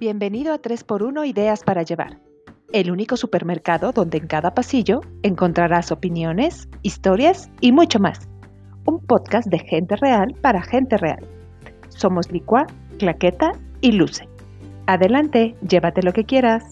Bienvenido a 3x1 Ideas para Llevar, el único supermercado donde en cada pasillo encontrarás opiniones, historias y mucho más. Un podcast de gente real para gente real. Somos Licua, Claqueta y Luce. Adelante, llévate lo que quieras.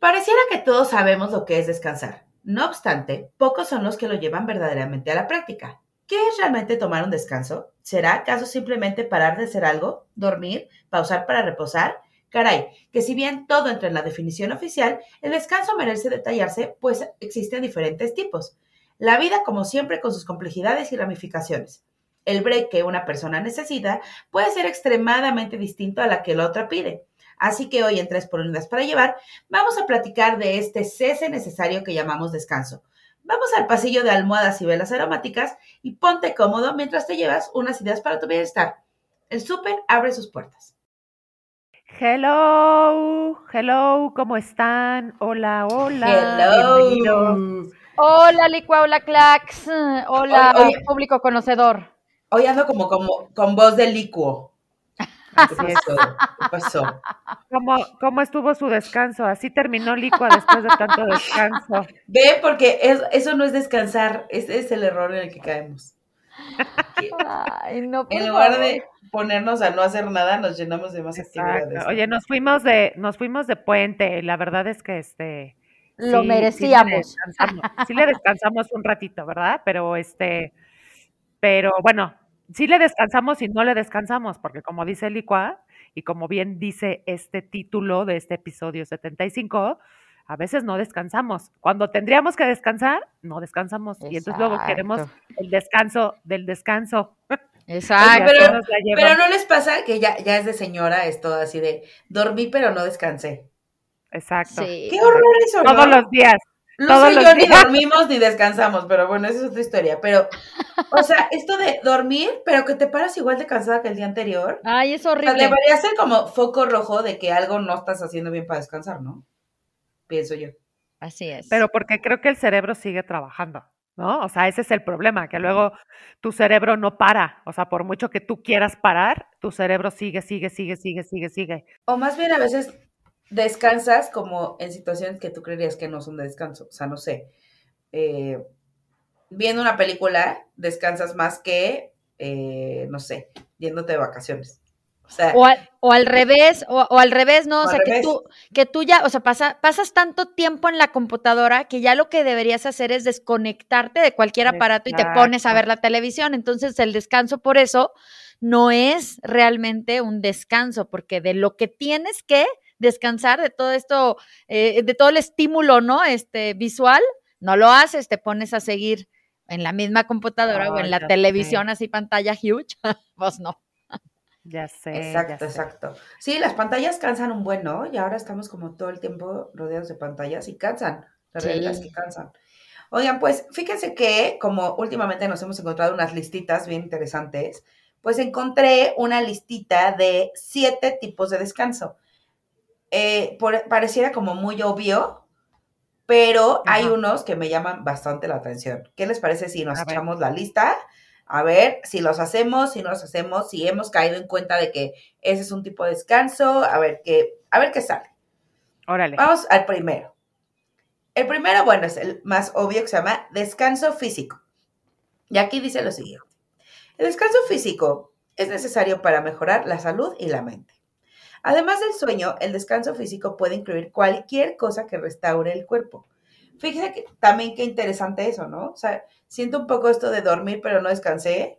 Pareciera que todos sabemos lo que es descansar. No obstante, pocos son los que lo llevan verdaderamente a la práctica. ¿Qué es realmente tomar un descanso? ¿Será acaso simplemente parar de hacer algo, dormir, pausar para reposar? Caray, que si bien todo entra en la definición oficial, el descanso merece detallarse, pues existen diferentes tipos. La vida, como siempre, con sus complejidades y ramificaciones. El break que una persona necesita puede ser extremadamente distinto a la que la otra pide. Así que hoy en Tres por Unidades para Llevar vamos a platicar de este cese necesario que llamamos descanso. Vamos al pasillo de almohadas y velas aromáticas y ponte cómodo mientras te llevas unas ideas para tu bienestar. El súper abre sus puertas. Hello, hello, ¿cómo están? Hola, hola. Hello. Hola, Licua, hola, Clax. Hola, Oye, oye. público conocedor. Hoy ando como, como con voz de licuo. ¿Qué pasó? ¿Qué pasó? ¿Cómo, ¿Cómo estuvo su descanso? Así terminó Licua después de tanto descanso. Ve, porque es- eso no es descansar, ese es el error en el que caemos. Que Ay, no, en lugar favor. de ponernos a no hacer nada, nos llenamos de más actividades. Oye, nos fuimos de, nos fuimos de puente. La verdad es que este Lo sí, merecíamos. Sí le, descansamos, sí le descansamos un ratito, ¿verdad? Pero este, pero bueno, sí le descansamos y no le descansamos, porque como dice Licua, y como bien dice este título de este episodio 75, a veces no descansamos. Cuando tendríamos que descansar, no descansamos. Y entonces luego queremos el descanso del descanso. Exacto. pero-. Pero no les pasa que ya, ya es de señora esto así de dormí pero no descansé. Exacto. Sí. Qué horror eso, ¿no? Todos los días. Todos y yo ni días. dormimos ni descansamos, pero bueno, esa es otra historia. Pero, o sea, esto de dormir, pero que te paras igual de cansada que el día anterior. Ay, es O sea, horrible. debería ser como foco rojo de que algo no estás haciendo bien para descansar, ¿no? Pienso yo. Así es. Pero porque creo que el cerebro sigue trabajando, ¿no? O sea, ese es el problema, que luego tu cerebro no para. O sea, por mucho que tú quieras parar, tu cerebro sigue, sigue, sigue, sigue, sigue, sigue. O más bien a veces descansas como en situaciones que tú creerías que no son de descanso. O sea, no sé. eh, viendo una película, descansas más que, eh, no sé, yéndote de vacaciones. O sea, O al, o al revés, o, o al revés, ¿no? O sea, que tú, que tú ya, o sea, pasa- pasas tanto tiempo en la computadora que ya lo que deberías hacer es desconectarte de cualquier aparato y te pones a ver la televisión. Entonces, el descanso por eso no es realmente un descanso, porque de lo que tienes que descansar, de todo esto, eh, de todo el estímulo, ¿no? Este visual, no lo haces, te pones a seguir en la misma computadora o en la televisión así pantalla huge, pues no. Ya sé. Exacto, ya sé. exacto. Sí, las pantallas cansan un buen, ¿no? Y ahora estamos como todo el tiempo rodeados de pantallas y cansan. La Sí. realidad es que cansan. Oigan, pues fíjense que como últimamente nos hemos encontrado unas listitas bien interesantes, pues encontré una listita de siete tipos de descanso. Eh, por- pareciera como muy obvio, pero hay unos que me llaman bastante la atención. ¿Qué les parece si nos A ver. echamos la lista? A ver si los hacemos, si no los hacemos, si hemos caído en cuenta de que ese es un tipo de descanso, a ver qué, a ver qué sale. Órale. Vamos al primero. El primero, bueno, es el más obvio que se llama descanso físico. Y aquí dice lo siguiente. El descanso físico es necesario para mejorar la salud y la mente. Además del sueño, el descanso físico puede incluir cualquier cosa que restaure el cuerpo. Fíjese que también qué interesante eso, ¿no? O sea, siento un poco esto de dormir pero no descansé.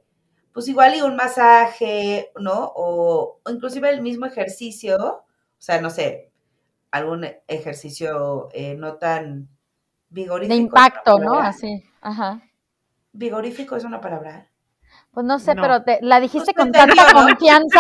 Pues igual y un masaje, ¿no? O, o inclusive el mismo ejercicio, o sea, no sé, algún ejercicio eh, no tan vigorífico. De ¿es una impacto, ¿no? Así, ajá. Vigorífico es una palabra. Pues no sé, No. pero te, la dijiste con tanta ¿no? confianza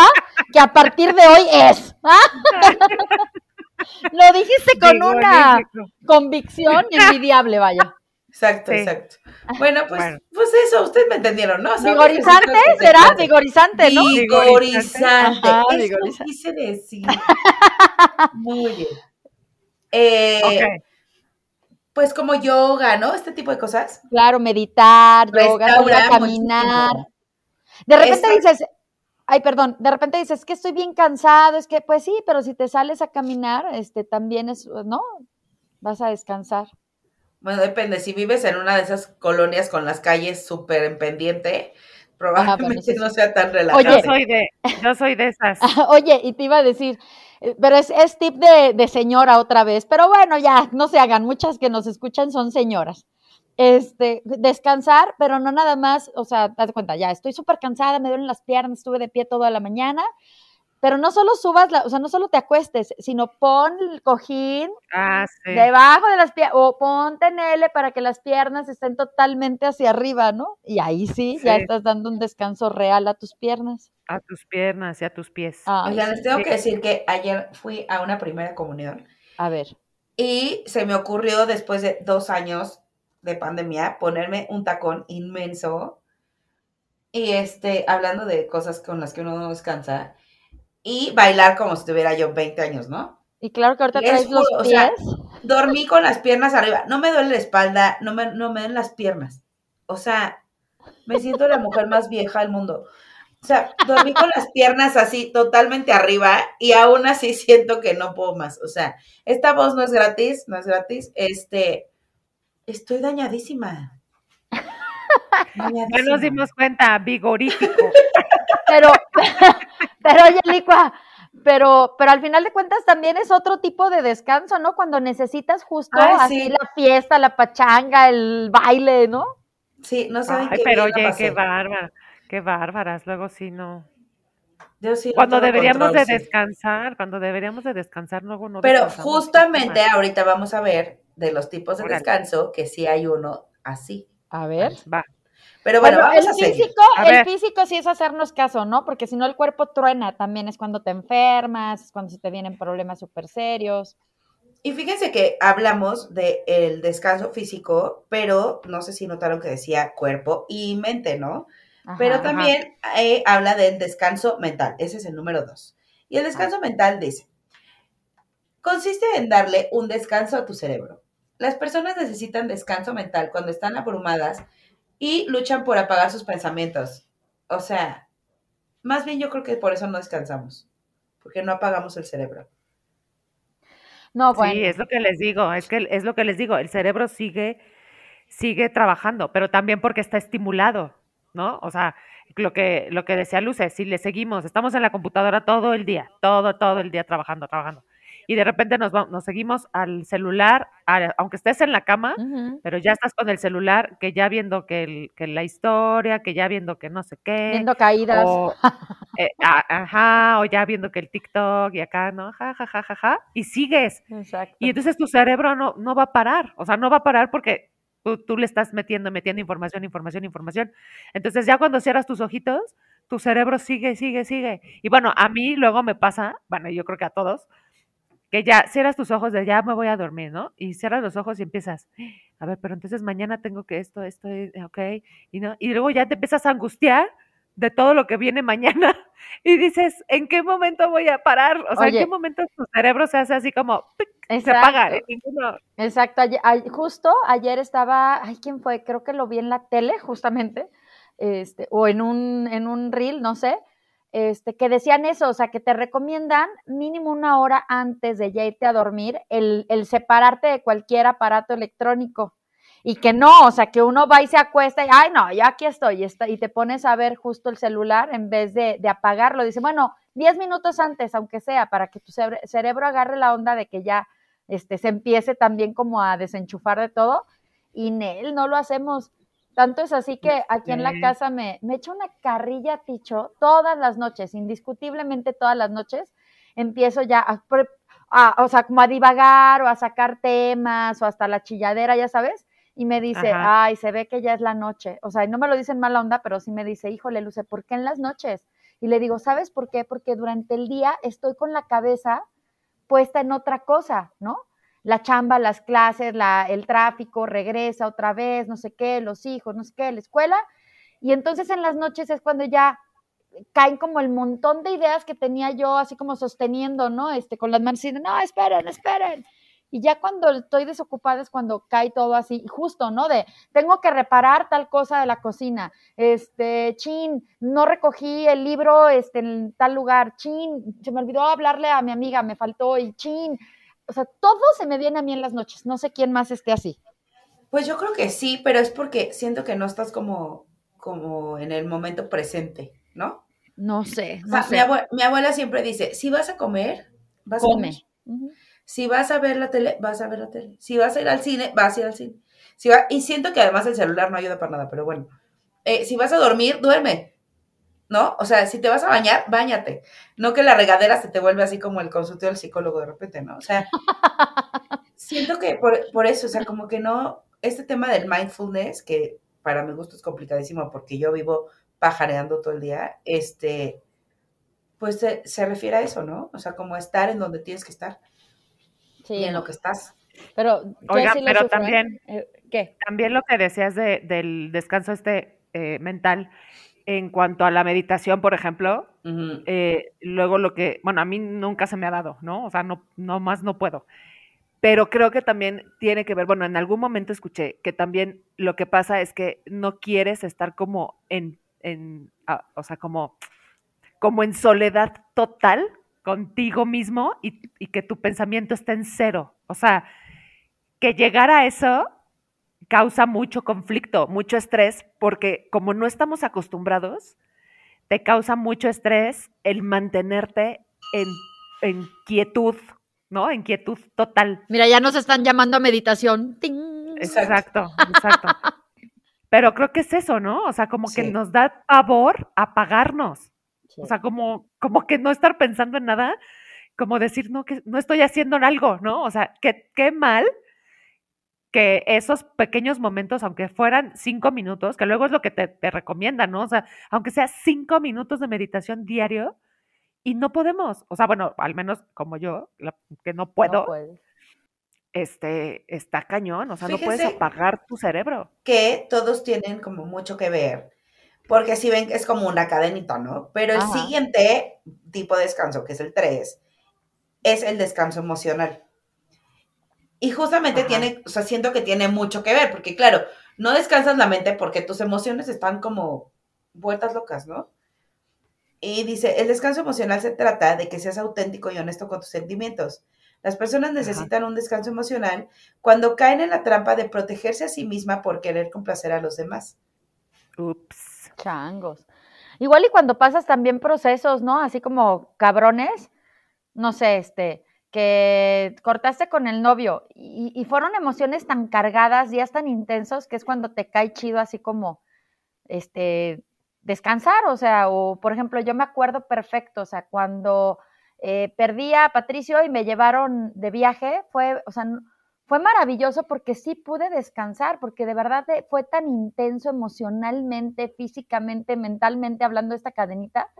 que a partir de hoy es. ¿ah? Lo dijiste con una convicción envidiable, vaya. Exacto, Sí. exacto. Bueno, pues, Bueno. pues eso, ustedes me entendieron, ¿no? O sea, ¿Vigorizante? ¿Será? Vigorizante, ¿no? Vigorizante. Ajá, Eso vigorizante. quise decir. Muy bien. Eh, Ok. Pues como yoga, ¿no? Este tipo de cosas. Claro, meditar, yoga, caminar. muchísimo. De repente Esta- dices, ay, perdón, de repente dices que estoy bien cansado, es que, pues sí, pero si te sales a caminar, este, también es, ¿no? Vas a descansar. Bueno, depende. Si vives en una de esas colonias con las calles súper en pendiente, probablemente sí, no sea tan Yo relajante. soy de, yo soy de esas. Oye, y te iba a decir, eh, pero es, es tip de, de señora otra vez, pero bueno, ya, no se hagan, muchas que nos escuchan son señoras. Este, descansar, pero no nada más, o sea, date cuenta, ya estoy súper cansada, me duelen las piernas, estuve de pie toda la mañana, pero no solo subas, la, o sea, no solo te acuestes, sino pon el cojín Ah, sí. debajo de las piernas, o ponte en L para que las piernas estén totalmente hacia arriba, ¿no? Y ahí sí, ya estás dando un descanso real a tus piernas. A tus piernas y a tus pies. Ay, Oigan, sí. les tengo que decir que ayer fui a una primera comunión A ver. y se me ocurrió después de dos años de pandemia ponerme un tacón inmenso y este, hablando de cosas con las que uno no descansa y bailar como si tuviera yo 20 años, ¿no? Y claro que ahorita Les traes los juro, o pies. sea, Dormí con las piernas arriba. No me duele la espalda, no me, no me duelen las piernas. O sea, me siento la mujer más vieja del mundo. O sea, dormí con las piernas así totalmente arriba y aún así siento que no puedo más. O sea, esta voz no es gratis, no es gratis. Este, estoy dañadísima. Ya nos Dañadísima. dimos cuenta, vigorífico. Pero, pero oye, Licua, pero, pero al final de cuentas también es otro tipo de descanso, ¿no? Cuando necesitas justo Ay, así sí. la fiesta, la pachanga, el baile, ¿no? Sí, no saben Ay, qué pero oye, qué bárbara, qué bárbaras. Luego sí no. Yo sí no Cuando deberíamos control, de sí. descansar, cuando deberíamos de descansar, luego no Pero justamente ahorita vamos a ver de los tipos de descanso que sí hay uno así. A ver. Va. Pero bueno, Bueno, vamos el a seguir. físico, A el ver. físico sí es hacernos caso, ¿no? Porque si no el cuerpo truena, también es cuando te enfermas, es cuando se te vienen problemas súper serios. Y fíjense que hablamos del descanso físico, pero no sé si notaron que decía cuerpo y mente, ¿no? Ajá. Pero también eh, habla del descanso mental. Ese es el número dos. Y el descanso mental dice, consiste en darle un descanso a tu cerebro. Las personas necesitan descanso mental cuando están abrumadas y luchan por apagar sus pensamientos. O sea, más bien yo creo que por eso no descansamos, porque no apagamos el cerebro. No, bueno. Sí, es lo que les digo, es que es lo que les digo, el cerebro sigue, sigue trabajando, pero también porque está estimulado, ¿no? O sea, lo que, lo que decía Luce, si le seguimos, estamos en la computadora todo el día, todo, todo el día trabajando, trabajando. Y de repente nos, va- nos seguimos al celular, a- aunque estés en la cama, pero ya estás con el celular, que ya viendo que, el- que la historia, que ya viendo que no sé qué. Viendo caídas. O, eh, a- ajá, o ya viendo que el TikTok y acá, ¿no? Ja, ja, ja, ja, ja. Y sigues. Exacto. Y entonces tu cerebro no, no va a parar. O sea, no va a parar porque tú, tú le estás metiendo, metiendo información, información, información. Entonces ya cuando cierras tus ojitos, tu cerebro sigue, sigue, sigue. Y bueno, a mí luego me pasa, bueno, yo creo que a todos, que ya cierras tus ojos de ya me voy a dormir, ¿no? Y cierras los ojos y empiezas, a ver, pero entonces mañana tengo que esto, esto, eh, ok, y, no, y luego ya te empiezas a angustiar de todo lo que viene mañana y dices, ¿en qué momento voy a parar? O sea, ¿en qué momento tu cerebro se hace así como, ¡pic! se apaga? Ninguno. Exacto, ayer- ay- justo ayer estaba, ay, ¿quién fue? Creo que lo vi en la tele, justamente, este, o en un, en un reel, no sé, este, que decían eso, o sea, que te recomiendan mínimo una hora antes de ya irte a dormir el, el separarte de cualquier aparato electrónico. Y que no, o sea, que uno va y se acuesta y, ay, no, ya aquí estoy, y, está- y te pones a ver justo el celular en vez de, de apagarlo. Dice, bueno, 10 minutos antes, aunque sea, para que tu cerebro agarre la onda de que ya este, se empiece también como a desenchufar de todo. Y Nel, no lo hacemos. Tanto es así que aquí en la casa me, me echo una carrilla, Ticho, todas las noches, indiscutiblemente todas las noches, empiezo ya a, a- o sea, como a divagar o a sacar temas o hasta la chilladera, ya sabes, y me dice, Ajá. ay, se ve que ya es la noche. O sea, no me lo dicen mala onda, pero sí me dice, híjole, Luce, ¿por qué en las noches? Y le digo, ¿sabes por qué? Porque durante el día estoy con la cabeza puesta en otra cosa, ¿no? La chamba, las clases, la, el tráfico, regresa otra vez, no sé qué, los hijos, no sé qué, la escuela. Y entonces en las noches es cuando ya caen como el montón de ideas que tenía yo así como sosteniendo, ¿no? Este, con las manos diciendo, no, esperen, esperen. Y ya cuando estoy desocupada es cuando cae todo así, justo, ¿no? De, tengo que reparar tal cosa de la cocina, este, chin, no recogí el libro este, en tal lugar, chin, se me olvidó hablarle a mi amiga, me faltó, y chin, o sea, todo se me viene a mí en las noches, no sé quién más esté así. Pues yo creo que sí, pero es porque siento que no estás como, como en el momento presente, ¿no? No sé. O sea, Mi, abuela, mi, abuela, siempre dice, si vas a comer, vas Come. a comer. Si vas a ver la tele, vas a ver la tele. Si vas a ir al cine, vas a ir al cine. Si va, y siento que además el celular no ayuda para nada, pero bueno. Eh, si vas a dormir, duerme. ¿No? O sea, si te vas a bañar, bañate. No que la regadera se te vuelve así como el consultorio del psicólogo de repente, ¿no? O sea, siento que por, por eso, o sea, como que no, este tema del mindfulness, que para mi gusto es complicadísimo porque yo vivo pajareando todo el día, este, pues se, se refiere a eso, ¿no? O sea, como estar en donde tienes que estar sí. y en lo que estás. Pero, Oiga, sí pero sufro, ¿eh? también, Eh, ¿Qué? también lo que decías de, del descanso este eh, mental, en cuanto a la meditación, por ejemplo, eh, luego lo que, bueno, a mí nunca se me ha dado, ¿no? O sea, no, no más no puedo. Pero creo que también tiene que ver, bueno, en algún momento escuché que también lo que pasa es que no quieres estar como en, en ah, o sea, como, como en soledad total contigo mismo y, y que tu pensamiento esté en cero. O sea, que llegar a eso causa mucho conflicto, mucho estrés, porque como no estamos acostumbrados, te causa mucho estrés el mantenerte en, en quietud, ¿no? En quietud total. Mira, ya nos están llamando a meditación. ¡Ting! Exacto, exacto. Pero creo que es eso, ¿no? O sea, como que nos da pavor apagarnos. Sí. O sea, como, como que no estar pensando en nada, como decir, no, que no estoy haciendo algo, ¿no? O sea, que, qué mal que esos pequeños momentos, aunque fueran cinco minutos, que luego es lo que te, te recomiendan, ¿no? O sea, aunque sea cinco minutos de meditación diario, y no podemos, o sea, bueno, al menos como yo, la- que no puedo, No este, está cañón, o sea, no puedes apagar tu cerebro. que todos tienen como mucho que ver, porque si ven que es como una cadenita, ¿no? Pero el Ajá. siguiente tipo de descanso, que es el 3, es el descanso emocional. Y justamente Ajá. tiene, o sea, siento que tiene mucho que ver, porque claro, no descansas la mente porque tus emociones están como vueltas locas, ¿no? Y dice, el descanso emocional se trata de que seas auténtico y honesto con tus sentimientos. Las personas necesitan un descanso emocional cuando caen en la trampa de protegerse a sí misma por querer complacer a los demás. Ups. Changos. Igual y cuando pasas también procesos, ¿no? Así como cabrones, no sé, este, que cortaste con el novio y, y fueron emociones tan cargadas, días tan intensos, que es cuando te cae chido así como, este, descansar, o sea, o por ejemplo, yo me acuerdo perfecto, o sea, cuando eh, perdí a Patricio y me llevaron de viaje, fue, o sea, fue maravilloso porque sí pude descansar, porque de verdad fue tan intenso emocionalmente, físicamente, mentalmente, hablando de esta cadenita,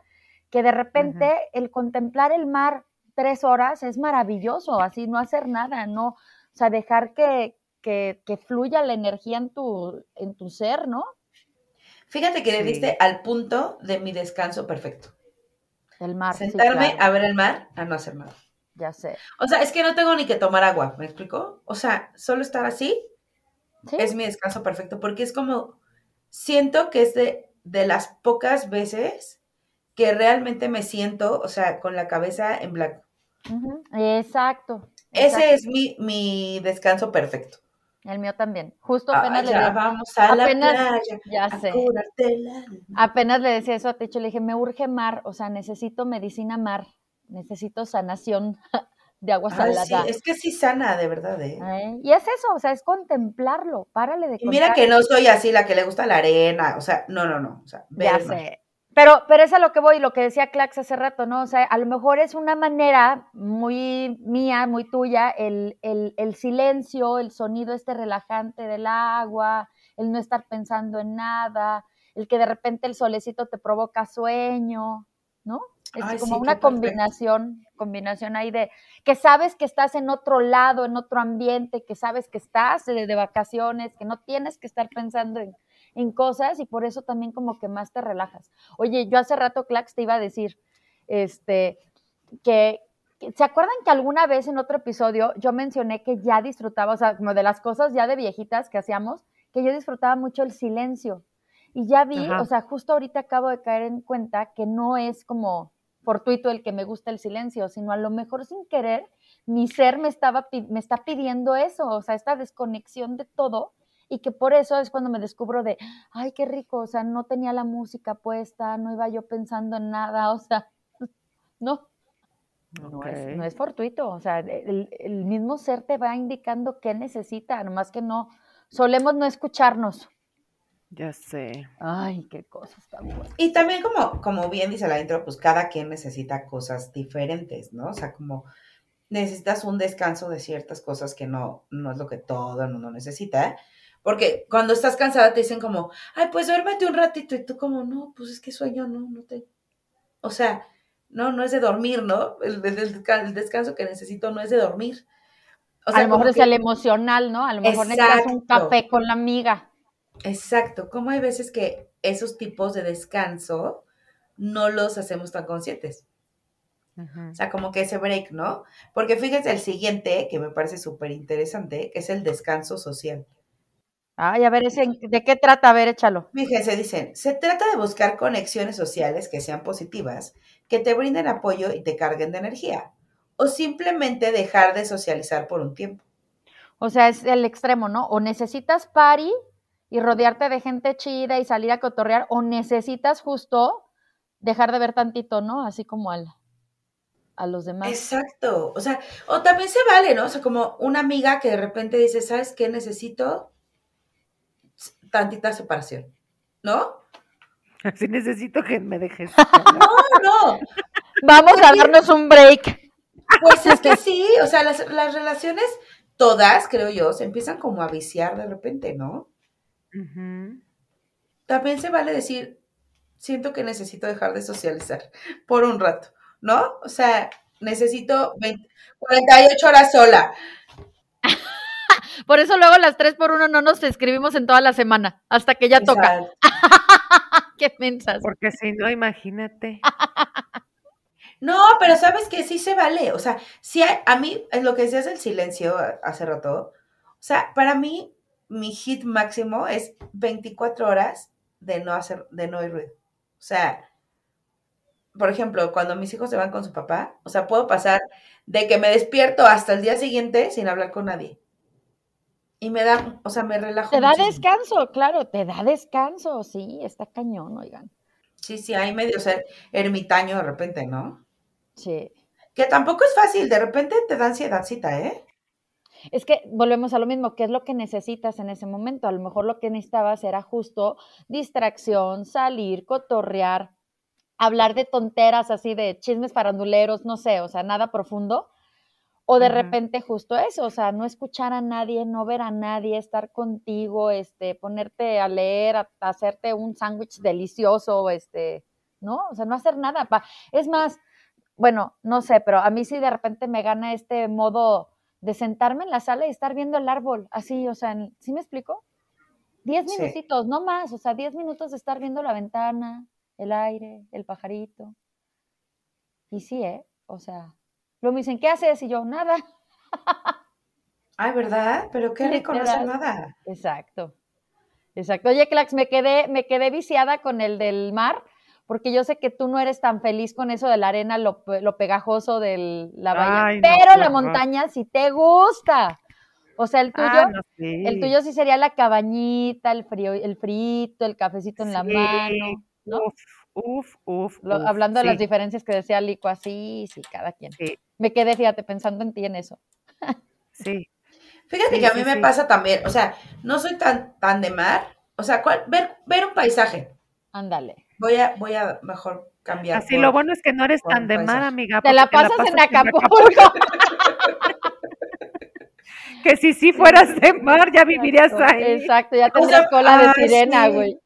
que de repente el contemplar el mar tres horas es maravilloso, así no hacer nada, no, o sea, dejar que, que, que fluya la energía en tu, en tu ser, ¿no? Fíjate que le Sí. diste al punto de mi descanso perfecto. El mar. sí, Sentarme claro, a ver el mar, a no hacer nada. ya sé. O sea, es que no tengo ni que tomar agua, ¿me explico? O sea, solo estar así Sí, es mi descanso perfecto, porque es como, siento que es de, de las pocas veces que realmente me siento, o sea, con la cabeza en blanco. Exacto. exacto. Ese es mi, mi descanso perfecto. El mío también. Justo Ah, apenas le vamos a apenas- la playa ya a sé. Apenas le decía eso a Techo, le dije, me urge mar, o sea, necesito medicina mar, necesito sanación de agua salada. sí, es que sí sana, de verdad, ¿eh? ¿eh? Y es eso, o sea, es contemplarlo, párale de Y mira que no soy así la que le gusta la arena, o sea, no, no, no, o sea, Ya sé. Pero, pero es a lo que voy, lo que decía Clax hace rato, ¿no? O sea, a lo mejor es una manera muy mía, muy tuya, el, el, el silencio, el sonido este relajante del agua, el no estar pensando en nada, el que de repente el solecito te provoca sueño, ¿no? Es Ay, como sí, una perfecto. combinación, combinación ahí de que sabes que estás en otro lado, en otro ambiente, que sabes que estás de, de vacaciones, que no tienes que estar pensando en, en cosas y por eso también como que más te relajas. Oye, yo hace rato, Clax, te iba a decir, este, que, ¿Se acuerdan que alguna vez en otro episodio yo mencioné que ya disfrutaba, o sea, como de las cosas ya de viejitas que hacíamos, que yo disfrutaba mucho el silencio? Y ya vi, Ajá. o sea, justo ahorita acabo de caer en cuenta que no es como fortuito el que me gusta el silencio, sino a lo mejor sin querer mi ser me estaba me está pidiendo eso, o sea, esta desconexión de todo y que por eso es cuando me descubro de, ay, qué rico, o sea, no tenía la música puesta, no iba yo pensando en nada, o sea, no, no, es, no es fortuito, o sea, el, el mismo ser te va indicando qué necesita, nomás que no, solemos no escucharnos. Ya sé. Ay, qué cosas tan buenas. Y también como, como bien dice la intro, pues cada quien necesita cosas diferentes, ¿no? O sea, como necesitas un descanso de ciertas cosas que no, no es lo que todo el mundo necesita. Porque cuando estás cansada te dicen como, ay, pues duérmete un ratito. Y tú como, no, pues es que sueño, no, no te... O sea, no, no es de dormir, ¿no? El, el- el desca- el descanso que necesito no es de dormir. O a lo mejor es que- el emocional, ¿no? A lo mejor necesitas un café con la amiga. Exacto, como hay veces que esos tipos de descanso no los hacemos tan conscientes. O sea, como que ese break, ¿no? Porque fíjense el siguiente, que me parece súper interesante, que es el descanso social. Ay, a ver, ese, ¿de qué trata? A ver, échalo. Fíjense, dicen, se trata de buscar conexiones sociales que sean positivas, que te brinden apoyo y te carguen de energía, o simplemente dejar de socializar por un tiempo. O sea, es el extremo, ¿no? O necesitas party y rodearte de gente chida y salir a cotorrear, o necesitas justo dejar de ver tantito, ¿no? Así como al, a los demás. Exacto, o sea, o también se vale, ¿no? O sea, como una amiga que de repente dice, ¿sabes qué? Necesito tantita separación, ¿no? Así necesito que me dejes. No, no, Vamos a darnos un break. pues es que sí, o sea, las, las relaciones, todas, creo yo, se empiezan como a viciar de repente, ¿no? También se vale decir, siento que necesito dejar de socializar por un rato, ¿no? O sea, necesito 20 48 horas sola. Por eso luego las tres por uno no nos escribimos en toda la semana, hasta que ya toca. Qué pensas. Porque si no, imagínate. No, pero sabes que sí se vale. O sea, sí hay- a mí, es lo que decías del silencio hace rato. O sea, para mí, mi hit máximo es 24 horas de no hacer, de no oír ruido. O sea, por ejemplo, cuando mis hijos se van con su papá, o sea, puedo pasar de que me despierto hasta el día siguiente sin hablar con nadie. Y me da, o sea, me relajo. Te da muchísimo. descanso, claro, te da descanso, sí, está cañón, oigan. Sí, sí, hay medio ser ermitaño de repente, ¿no? Sí. Que tampoco es fácil, de repente te da ansiedadcita, ¿eh? Es que volvemos a lo mismo, ¿qué es lo que necesitas en ese momento? A lo mejor lo que necesitabas era justo distracción, salir, cotorrear, hablar de tonteras así, de chismes faranduleros, no sé, o sea, nada profundo. O de repente justo eso, o sea, no escuchar a nadie, no ver a nadie, estar contigo, este, ponerte a leer, a, a hacerte un sándwich delicioso, este, ¿no? O sea, no hacer nada. pa- Es más, bueno, no sé, pero a mí sí de repente me gana este modo de sentarme en la sala y estar viendo el árbol, así, o sea, en- ¿sí me explico? Diez Sí. minutitos, no más, o sea, diez minutos de estar viendo la ventana, el aire, el pajarito. Y sí, ¿eh? O sea, luego me dicen, ¿qué haces? Y yo, nada. Ay, ¿verdad? Pero qué rico no hacer nada. Exacto. Exacto. Oye, Clax, me quedé, me quedé viciada con el del mar, porque yo sé que tú no eres tan feliz con eso de la arena, lo, pe- lo pegajoso de la bahía, Ay, pero la montaña sí te gusta. O sea, el tuyo, Ah, no, sí. el tuyo sí sería la cabañita, el frío, el frito, el cafecito en la mano, ¿no? Uf, uf, uf. Lo- uf, hablando de las diferencias que decía Lico, así, sí, cada quien. Sí, Me quedé, fíjate, pensando en ti en eso. sí. Fíjate Sí, que a sí, mí me sí. pasa también, o sea, no soy tan, tan de mar, o sea, ¿cuál- ver, ver un paisaje. Ándale. Voy a, voy a mejor cambiar. Así por- lo bueno es que no eres tan de mar, amiga. Te la pasas en Acapulco. Que si sí fueras de mar, ya vivirías Exacto, ahí. Exacto, ya O tendrías sea, cola de ay, sirena, sí. güey.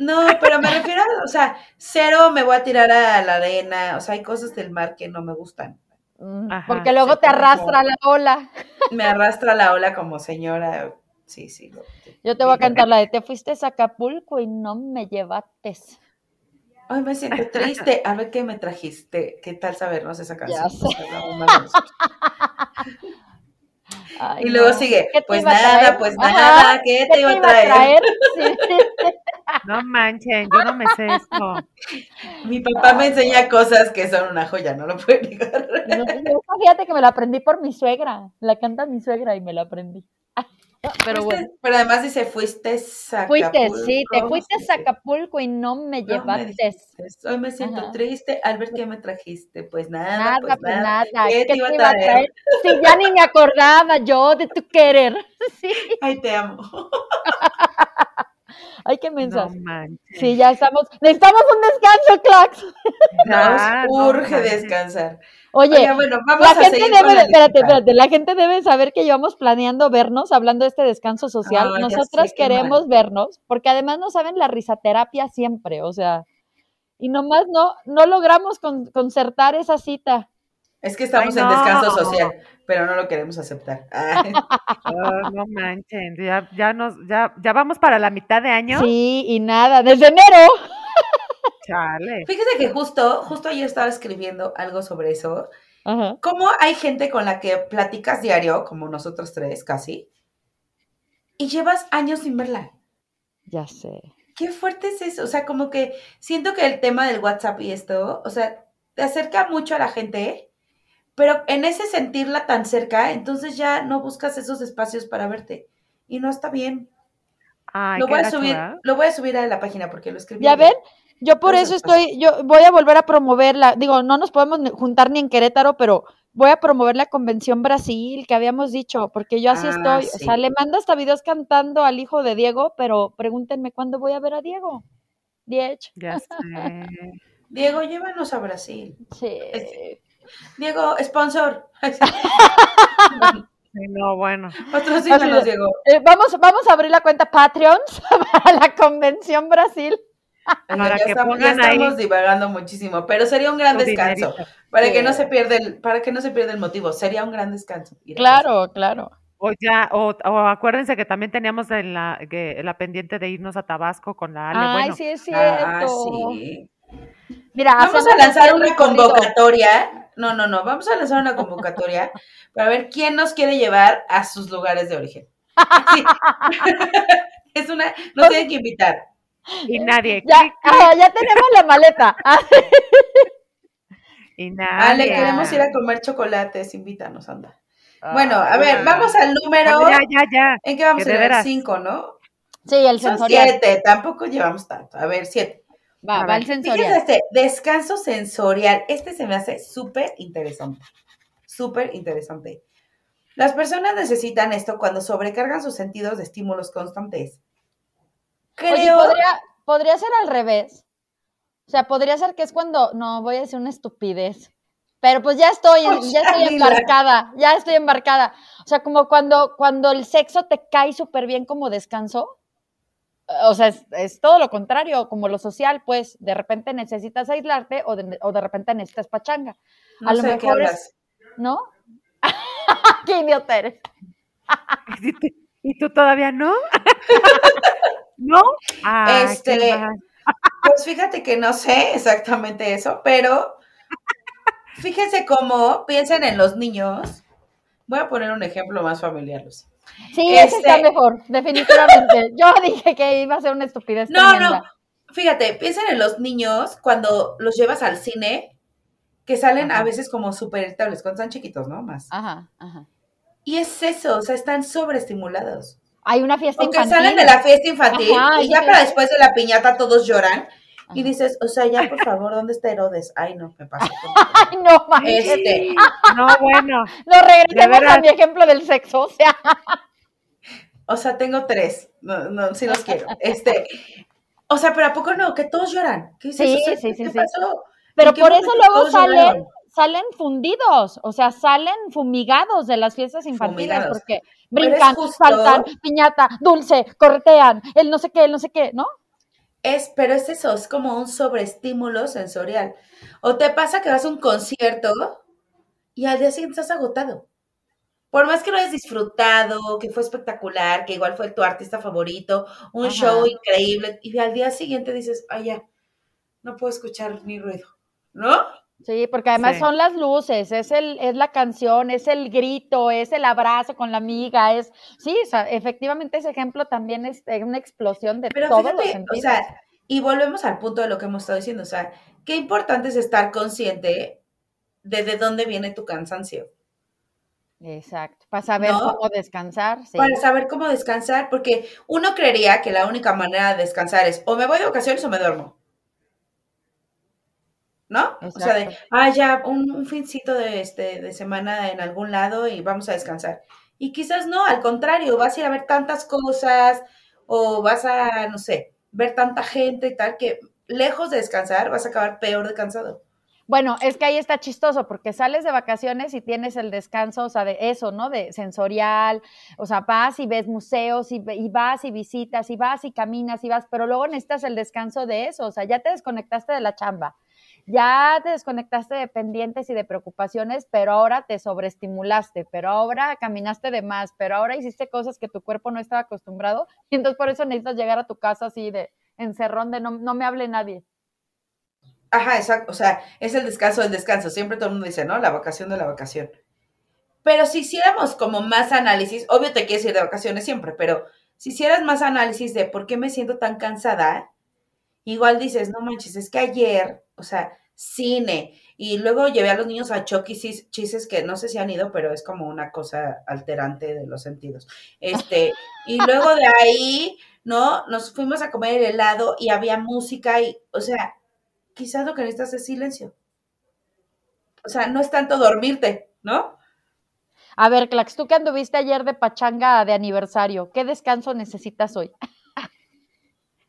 No, pero me refiero a, o sea, cero me voy a tirar a la arena, o sea, hay cosas del mar que no me gustan. Mm, Ajá, Porque luego te como- arrastra la ola. Me arrastra la ola como señora, sí, sí. lo- Yo te voy a cantar la de te fuiste a Acapulco y no me llevaste. Hoy me siento triste. A ver qué me trajiste. ¿Qué tal sabernos esa canción? Ay, Y luego no. sigue, ¿Qué te pues iba a nada, traer? pues Ajá, nada, ¿qué te iba a traer? Sí. No manchen, yo no me sé esto. Mi papá me enseña cosas que son una joya, no lo puedo negar. No, Fíjate que me la aprendí por mi suegra. La canta mi suegra y me la aprendí. Pero bueno. Pero además dice, fuiste a Fuiste, sí, te Acapulco, fuiste a. Acapulco y no me No me llevaste. dijiste, Hoy me siento Ajá. triste al ver qué me trajiste. Pues nada, Nada, pues pues nada. nada. ¿Qué te iba a traer? traer? Sí, ya ni me acordaba yo de tu querer. Sí. Ay, te amo. Ay, qué No mensas. manchen. Sí, ya estamos. Necesitamos un descanso, Clax. Ya, Nos no urge descansar. Oye, bueno, vamos la a gente debe, la espérate, lista. espérate, la gente debe saber que llevamos planeando vernos, hablando de este descanso social. Nosotras queremos mal. vernos, porque además no saben la risaterapia siempre, o sea, y nomás no, no logramos con- concertar esa cita. Es que estamos Ay, en descanso social, pero no lo queremos aceptar. Ay, Oh, no manchen, ya, ya nos, ya, ya vamos para la mitad de año. Sí, y nada, desde enero. Chale. Fíjese que justo, justo ayer estaba escribiendo algo sobre eso. Ajá. ¿Cómo hay gente con la que platicas diario, como nosotros tres casi, y llevas años sin verla? Ya sé. Qué fuerte es eso. O sea, como que siento que el tema del WhatsApp y esto, o sea, te acerca mucho a la gente, pero en ese sentirla tan cerca, entonces ya no buscas esos espacios para verte. Y no está bien. Ay, lo voy a subir, lo voy a subir a la página porque lo escribí. Ya ven, yo por eso estoy, yo voy a volver a promoverla. Digo, no nos podemos juntar ni en Querétaro, pero voy a promover la Convención Brasil que habíamos dicho, porque yo así Ah, estoy. O sea, le mando hasta videos cantando al hijo de Diego, pero pregúntenme cuándo voy a ver a Diego. Diech. Ya sé. Diego, llévanos a Brasil. Sí. Diego, sponsor. Sí, no, bueno. Patrocínanos, Así de- Diego. Eh, vamos, vamos a abrir la cuenta Patreons para la Convención Brasil. Para ya que estamos, ya ahí divagando muchísimo, pero sería un gran descanso. dinerito. Para que no Sí. se pierda el, para que no se pierda el motivo. Sería un gran descanso. Claro, claro. O ya, o, o acuérdense que también teníamos en la, que, la pendiente de irnos a Tabasco con la Ale. Ay, bueno, sí es cierto. Ah, sí. Mira, Vamos a lanzar una convocatoria. No, no, no. Vamos a lanzar una convocatoria para ver quién nos quiere llevar a sus lugares de origen. Sí. es una, nos tienen que invitar. y nadie. Ya, ah, ya tenemos la maleta. Y Ale, nadie. queremos ir a comer chocolates, invítanos, anda. Ah, Bueno, a ver, bueno. vamos al número. Ya, ya, ya. ¿En qué vamos que a veras. Cinco, ¿no? Sí, el Son sensorial. siete, tampoco llevamos tanto. A ver, siete. Va, va el sensorial. este, descanso sensorial. Este se me hace súper interesante. Súper interesante. Las personas necesitan esto cuando sobrecargan sus sentidos de estímulos constantes. Creo. Oye, podría, podría ser al revés. O sea, podría ser que es cuando, no, voy a decir una estupidez. Pero pues ya estoy, ya estoy embarcada, ya estoy embarcada. O sea, como cuando, cuando el sexo te cae súper bien como descanso. O sea, es, es todo lo contrario, como lo social, pues de repente necesitas aislarte o de, o de repente necesitas pachanga, no a lo sé de qué mejor es-. ¿no? ¡Qué idiota eres! ¿Y tú- ¿Y tú todavía no? ¿No? Qué Este. Pues fíjate que no sé exactamente eso, pero fíjense cómo piensen en los niños. Voy a poner un ejemplo más familiar, Lucy. Sí, ese está Este- mejor, definitivamente. Yo dije que iba a ser una estupidez No, tremenda. no. Fíjate, piensen en los niños cuando los llevas al cine, que salen a veces como súper irritables, cuando están chiquitos, ¿no? Más. Ajá, ajá. Y es eso, o sea, están sobreestimulados. Hay una fiesta O que infantil. salen de la fiesta infantil Ajá, y ya sí. para después de la piñata todos lloran. Y dices, o sea, ya por favor, ¿dónde está Herodes? Ay, no, me pasó. Ay, no, manches. Este, No, bueno. No, regresemos a mi ejemplo del sexo. O sea, O sea, tengo tres. No, no, sí los quiero. Este, o sea, pero ¿a poco no? Que todos lloran. ¿Qué dices? Sí, O sea, sí, sí, ¿Qué sí. pasó? pero ¿En qué por eso luego salen, lloraron? salen fundidos, o sea, salen fumigados de las fiestas infantiles Fumigados. porque brincan, justo- saltan, piñata, dulce, corretean, el no sé qué, el no sé qué, ¿no? Es, pero es eso, es como un sobreestímulo sensorial. O te pasa que vas a un concierto y al día siguiente estás agotado. Por más que lo hayas disfrutado, que fue espectacular, que igual fue tu artista favorito, un Ajá. show increíble, y al día siguiente dices, ay, ya, no puedo escuchar ni ruido, ¿no? Sí, porque además Sí. son las luces, es el, es la canción, es el grito, es el abrazo con la amiga, es, sí, o sea, efectivamente ese ejemplo también es una explosión de Pero todos los fíjate, o sentidos. sea, y volvemos al punto de lo que hemos estado diciendo, o sea, qué importante es estar consciente de de dónde viene tu cansancio, Exacto, para saber ¿no? cómo descansar, sí. Para saber cómo descansar, porque uno creería que la única manera de descansar es o me voy de vacaciones o me duermo. ¿No? O sea, de, ah, ya, un, un fincito de, este, de semana en algún lado y vamos a descansar. Y quizás no, al contrario, vas a ir a ver tantas cosas o vas a, no sé, ver tanta gente y tal, que lejos de descansar vas a acabar peor de cansado. Bueno, es que ahí está chistoso porque sales de vacaciones y tienes el descanso, o sea, de eso, ¿no? De sensorial, o sea, vas y ves museos y, y vas y visitas y vas y caminas y vas, pero luego necesitas el descanso de eso, o sea, ya te desconectaste de la chamba, ya te desconectaste de pendientes y de preocupaciones, pero ahora te sobreestimulaste, pero ahora caminaste de más, pero ahora hiciste cosas que tu cuerpo no estaba acostumbrado y entonces por eso necesitas llegar a tu casa así de encerrón de no, no me hable nadie. Ajá, exacto. O sea, es el descanso del descanso. Siempre todo el mundo dice, ¿no? La vacación de la vacación. Pero si hiciéramos como más análisis, obvio te quieres ir de vacaciones siempre, pero si hicieras más análisis de por qué me siento tan cansada, igual dices, no manches, es que ayer, o sea, cine, y luego llevé a los niños a Chucky Cheese- Cheeses, que no sé si han ido, pero es como una cosa alterante de los sentidos. Este, y luego de ahí, ¿no? Nos fuimos a comer el helado y había música y, o sea, quizás lo que necesitas es silencio. O sea, no es tanto dormirte, ¿no? A ver, Clax, tú que anduviste ayer de pachanga de aniversario, ¿qué descanso necesitas hoy?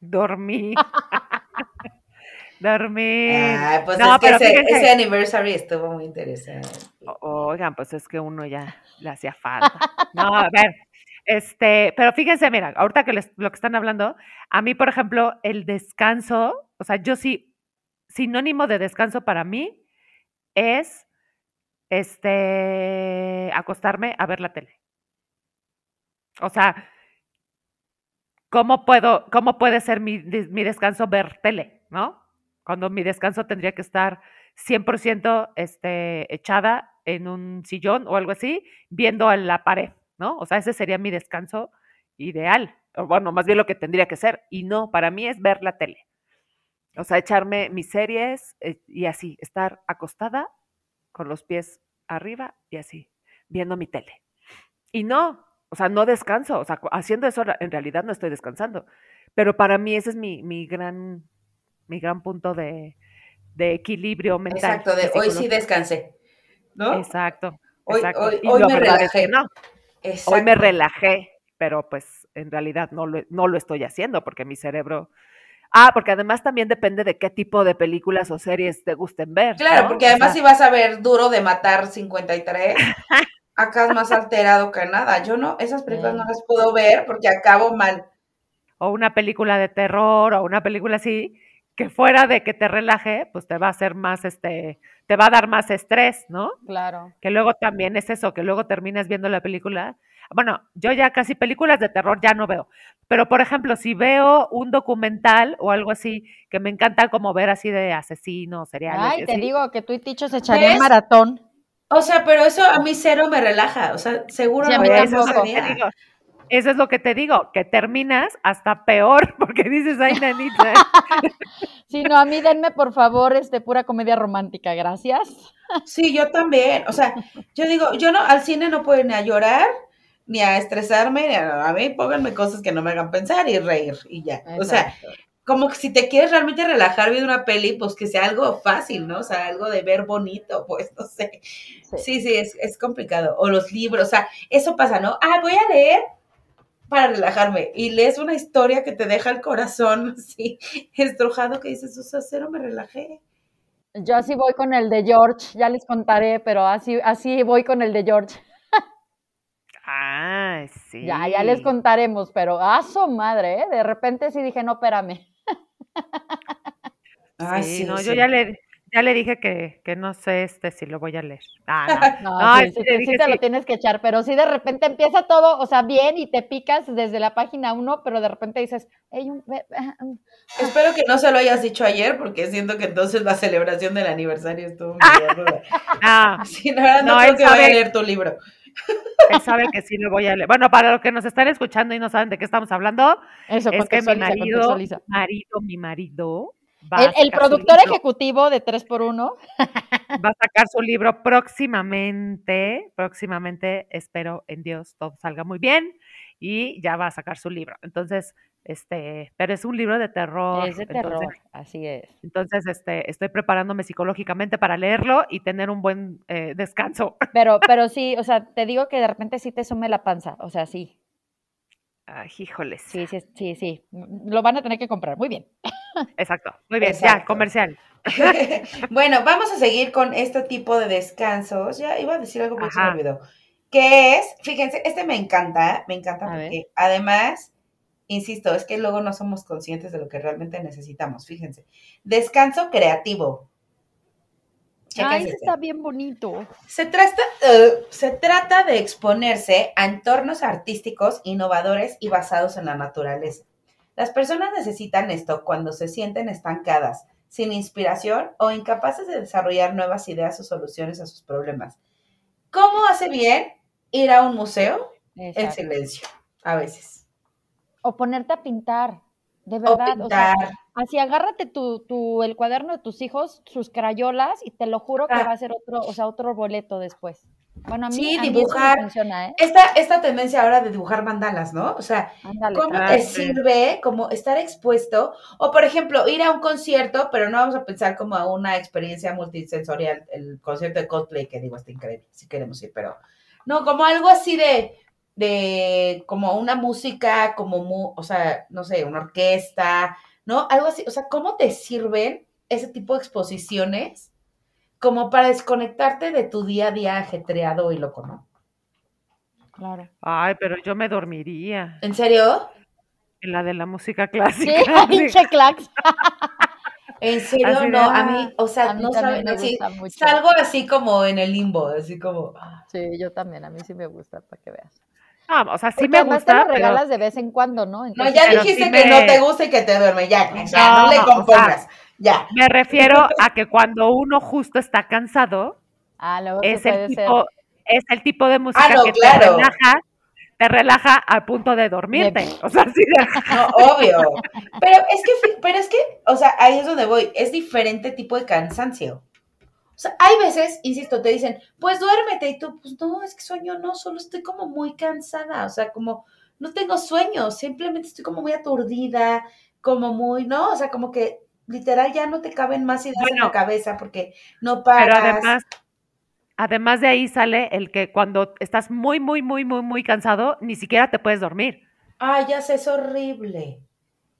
Dormí. Dormí. Ah, pues No, es que ese, fíjense. ese anniversary estuvo muy interesante. O- Oigan, pues es que uno ya le hacía falta. No, a ver, este, pero fíjense, mira, ahorita que les, lo que están hablando, a mí, por ejemplo, el descanso, o sea, yo sí, sinónimo de descanso para mí es, este, acostarme a ver la tele. O sea, ¿cómo puedo, cómo puede ser mi, mi descanso ver tele, no? Cuando mi descanso tendría que estar 100% este, echada en un sillón o algo así, viendo a la pared, ¿no? O sea, ese sería mi descanso ideal. O bueno, más bien lo que tendría que ser. Y no, para mí es ver la tele. O sea, echarme mis series eh, y así, estar acostada con los pies arriba y así, viendo mi tele. Y no, o sea, no descanso. O sea, haciendo eso en realidad no estoy descansando. Pero para mí ese es mi, mi gran, mi gran punto de, de equilibrio mental. Exacto, de hoy sí descansé, ¿no? Exacto. Hoy- exacto. hoy- hoy me verdad es que relajé. no. Exacto. Hoy me relajé, pero pues en realidad no lo, no lo estoy haciendo porque mi cerebro... Ah, porque además también depende de qué tipo de películas o series te gusten ver. Claro, ¿no? porque O además sea, si vas a ver Duro de Matar 53, acá es más alterado que nada. Yo no, esas películas no las puedo ver porque acabo mal. o una película de terror o una película así, que fuera de que te relaje, pues te va a hacer más, este, te va a dar más estrés, ¿no? Claro. Que luego también es eso, que luego terminas viendo la película. Bueno, yo ya casi películas de terror ya no veo, pero por ejemplo, si veo un documental o algo así, que me encanta como ver así de asesinos, seriales. Ay, te así, digo que tú y Ticho se echarían maratón. O sea, pero eso a mí cero me relaja. O sea, seguro Sí, no tampoco. que te día. digo. Eso es lo que te digo, que terminas hasta peor porque dices, ay, nanita. Sí, no, a mí denme por favor este pura comedia romántica, gracias. Sí, yo también. O sea, yo digo, yo no, al cine no puedo ni a llorar, ni a estresarme, ni a, a mí pónganme cosas que no me hagan pensar y reír y ya. O sea. Como que si te quieres realmente relajar viendo una peli, pues que sea algo fácil, ¿no? O sea, algo de ver bonito, pues no sé. Sí. Sí, sí, es, es complicado. O los libros, o sea, eso pasa, ¿no? Ah, voy a leer para relajarme. Y lees una historia que te deja el corazón así estrujado que dices, o sea, cero me relajé. Yo así voy con el de George, ya les contaré, pero así, así voy con el de George. Ah, sí. Ya, ya les contaremos, pero a su madre, ¿eh? De repente sí dije, no, espérame. Ay, sí, sí, no, sí. yo ya le, ya le dije que, que no sé este si lo voy a leer. Ah, no. No, Ay, sí, sí, te lo tienes que echar, pero si de repente empieza todo, o sea, bien y te picas desde la página 1, pero de repente dices, "Ey, un- ve- ah, um". Espero que no se lo hayas dicho ayer, porque siento que entonces la celebración del aniversario estuvo medio ruda. Ah, verdad no, No, creo que vaya a leer tu libro. Él sabe que sí lo voy a leer. Bueno, para los que nos están escuchando y no saben de qué estamos hablando, Eso, es que mi marido, marido, mi marido, va El, el productor ejecutivo de 3x1, va a sacar su libro próximamente, próximamente, espero en Dios todo salga muy bien y ya va a sacar su libro. Entonces, este, pero es un libro de terror. es de entonces- terror, así es. Entonces, este, estoy preparándome psicológicamente para leerlo y tener un buen eh, descanso. Pero, pero sí, o sea, te digo que de repente sí te sume la panza, o sea, sí, Ay, híjoles. sí, sí, sí, sí, lo van a tener que comprar, muy bien. Exacto. Muy bien, ya, comercial. bueno, vamos a seguir con este tipo de descansos. Ya iba a decir algo, pero se me olvidó. Que es, fíjense, este me encanta, me encanta A ver. porque además, insisto, es que luego no somos conscientes de lo que realmente necesitamos. Fíjense, descanso creativo. Ay, ese está bien bonito. Se trata, eh, se trata de exponerse a entornos artísticos innovadores y basados en la naturaleza. Las personas necesitan esto cuando se sienten estancadas, sin inspiración o incapaces de desarrollar nuevas ideas o soluciones a sus problemas. ¿Cómo hace bien ir a un museo en silencio? A veces. O ponerte a pintar, de O verdad. o sea, pintar. así agárrate tu, tu, el cuaderno de tus hijos, sus crayolas, y te lo juro que Ah. va a ser otro, o sea, otro boleto después. Bueno, a mí, Sí, a mí eso me dibujar. funciona, ¿eh? Esta, esta tendencia ahora de dibujar mandalas, ¿no? O sea, Ándale. ¿Cómo Ah, te sí. sirve como estar expuesto? O, por ejemplo, ir a un concierto, pero no vamos a pensar como a una experiencia multisensorial, el concierto de Coldplay, que digo, está increíble, si queremos ir, pero no, como algo así de, de como una música, como, mu- o sea, no sé, una orquesta, ¿no? Algo así, o sea, ¿cómo te sirven ese tipo de exposiciones como para desconectarte de tu día a día ajetreado y loco, ¿no? Claro. Ay, pero yo me dormiría ¿En serio? en la de la música clásica. sí. pinche clax. En serio, Así no, a ah, mí, o sea, A mí no también saben, me sí, gusta mucho. salgo así como en el limbo, así como, ah. Sí, yo también, a mí sí me gusta, para que veas. Ah, o sea, sí Porque me además te gusta, lo pero regalas de vez en cuando, ¿no? no, ya dijiste sí que me- no te gusta y que te duerme, ya, ya, no, No, le o sea, compongas, ya. me refiero a que cuando uno justo está cansado, ah, luego sí es puede el ser. tipo, es el tipo de música Ah, no, que claro. te relaja, te relaja al punto de dormirte. O sea, sí No, obvio. Pero es que, pero es que, o sea, ahí es donde voy, es diferente tipo de cansancio. O sea, hay veces, insisto, te dicen, pues duérmete, y tú, pues no, es que sueño no, solo estoy como muy cansada, o sea, como no tengo sueño, simplemente estoy como muy aturdida, como muy, ¿no? O sea, como que literal ya no te caben más ideas en Bueno. la cabeza porque no pero paras. además, además de ahí sale el que cuando estás muy, muy, muy, muy, muy cansado, ni siquiera te puedes dormir. Ay, ya sé, es horrible.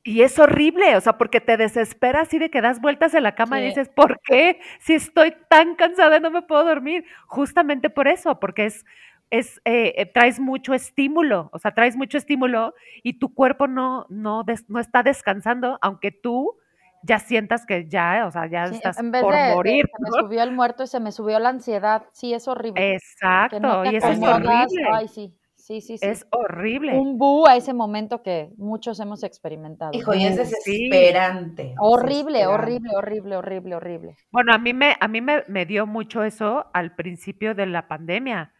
Y es horrible, o sea, porque te desesperas así de que das vueltas en la cama y dices, ¿por qué? Si estoy tan cansada no me puedo dormir. Justamente por eso, porque es, es eh, eh, traes mucho estímulo, o sea, traes mucho estímulo y tu cuerpo no, no, des- no está descansando, aunque tú ya sientas que ya, o sea, ya Sí, estás en vez por de, de morir. se me subió el muerto y se me subió la ansiedad. Sí, es horrible. Exacto, no y eso es horrible. Ay, sí, sí, sí, sí. Es horrible. Un bu a ese momento que muchos hemos experimentado. Hijo, y es sí. desesperante. Horrible, desesperante. horrible, horrible, horrible, horrible. Bueno, a mí me, a mí me, me dio mucho eso al principio de la pandemia.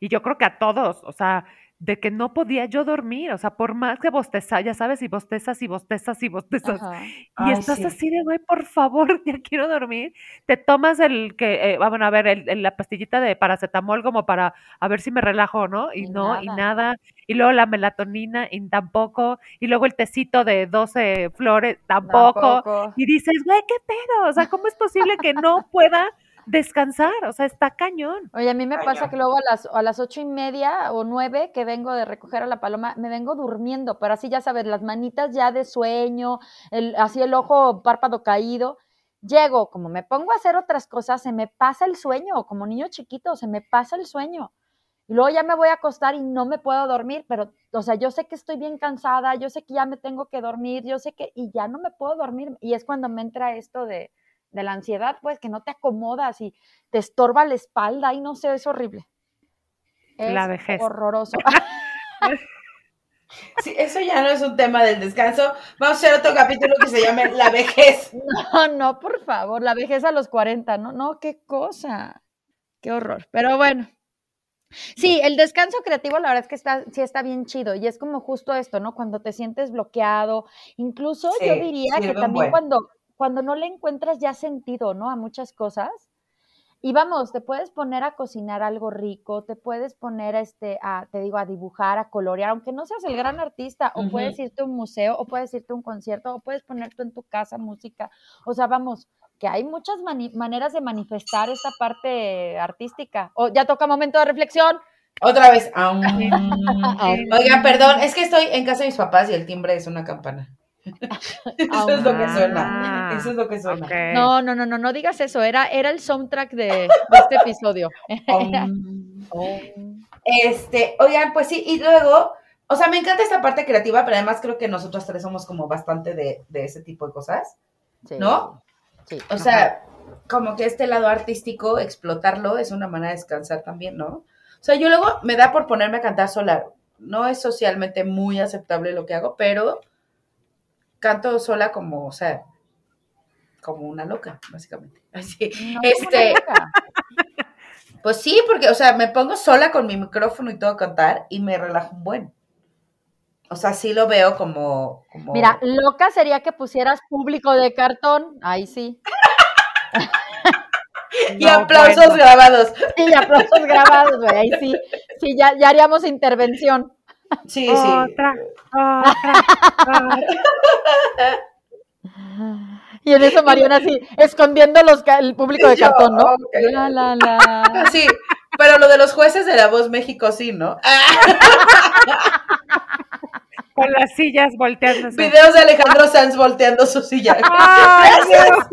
Y yo creo que a todos, o sea, de que no podía yo dormir, o sea, por más que bostezar, ya sabes, y bostezas y bostezas y bostezas. Ajá. Y Ay, estás sí. así de, güey, por favor, ya quiero dormir. Te tomas el que, eh, bueno, a ver, el- el- la pastillita de paracetamol como para a ver si me relajo, ¿no? Y, Y no, y nada. nada. Y luego la melatonina, y tampoco. Y luego el tecito de 12 flores, tampoco. Tampoco. Y dices, güey, ¿qué pedo? O sea, ¿cómo es posible que no pueda descansar? O sea, está cañón. Oye, a mí me pasa que luego a las, a las ocho y media o nueve que vengo de recoger a la paloma, me vengo durmiendo, pero así ya sabes, las manitas ya de sueño, el, así el ojo párpado caído. Llego, como me pongo a hacer otras cosas, se me pasa el sueño, como niño chiquito, se me pasa el sueño. Y luego ya me voy a acostar y no me puedo dormir, pero, o sea, yo sé que estoy bien cansada, yo sé que ya me tengo que dormir, yo sé que, y ya no me puedo dormir. Y es cuando me entra esto de, de la ansiedad, pues que no te acomodas y te estorba la espalda y no sé, es horrible. Es La vejez. horroroso. Sí, eso ya no es un tema del descanso. Vamos a hacer otro capítulo que se llame La vejez. No, no, por favor, la vejez a los 40, no, no, qué cosa, qué horror. Pero bueno, sí, el descanso creativo la verdad es que está, sí está bien chido y es como justo esto, ¿no? Cuando te sientes bloqueado, incluso yo diría que también buen. cuando, cuando no le encuentras ya sentido, ¿no? A muchas cosas. Y vamos, te puedes poner a cocinar algo rico, te puedes poner este, a, te digo, a dibujar, a colorear, aunque no seas el gran artista, o puedes irte a un museo, o puedes irte a un concierto, o puedes poner tú en tu casa música. O sea, vamos, que hay muchas maneras de manifestar esta parte artística. O ya toca momento de reflexión. Otra vez. Aum. Oigan, perdón, es que estoy en casa de mis papás y el timbre es una campana. Eso es lo que suena. Ah, Eso es lo que suena. No, no, no, no, no digas eso. Era, era el soundtrack de, de este episodio. Este, oigan, pues sí, y luego, o sea, me encanta esta parte creativa, pero además creo que nosotros tres somos como bastante de, de ese tipo de cosas, Sí, ¿no? Sí. O sea, como que este lado artístico, explotarlo, es una manera de descansar también, ¿no? O sea, yo luego me da por ponerme a cantar sola. No es socialmente muy aceptable lo que hago, pero canto sola como, o sea, como una loca, básicamente. Así. No, este, loca. Pues sí, porque, o sea, me pongo sola con mi micrófono y todo a cantar y me relajo un buen. O sea, sí lo veo como... como... Mira, loca sería que pusieras público de cartón. Ahí sí. y No, aplausos bueno. grabados. Sí, aplausos grabados, güey. Ahí sí. Sí, ya, ya haríamos intervención. Sí, sí. Otra, otra. Y en eso Mariana así, escondiendo los, el público de Yo, cartón, ¿no? ok. La, la, la. Sí, pero lo de los jueces de La Voz México sí, ¿no? Con las sillas volteándose. Videos de Alejandro Sanz volteando su silla. Ay, Dios.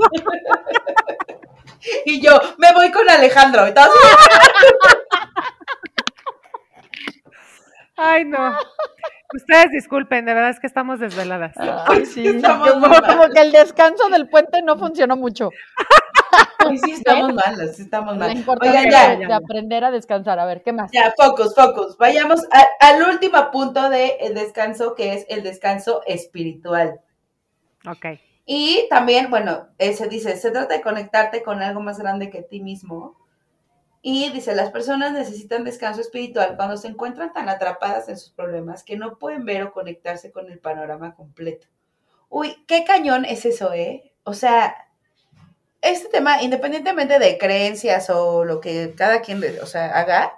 Y yo, me voy con Alejandro. Y todos, Ay, no. Ustedes disculpen, de verdad es que estamos desveladas. Ay, sí. Estamos Como, como que el descanso del puente no funcionó mucho. Ay, sí estamos mal, sí estamos La mal. importancia Oigan, ya, de, ya, de aprender a descansar. A ver, ¿qué más? Ya, focus, focus. Vayamos a- al último punto del descanso, que es el descanso espiritual. Ok. Y también, bueno, eh, se dice, se trata de conectarte con algo más grande que ti mismo. Y dice, las personas necesitan descanso espiritual cuando se encuentran tan atrapadas en sus problemas que no pueden ver o conectarse con el panorama completo. Uy, qué cañón es eso, ¿eh? O sea, este tema, independientemente de creencias o lo que cada quien, o sea, haga,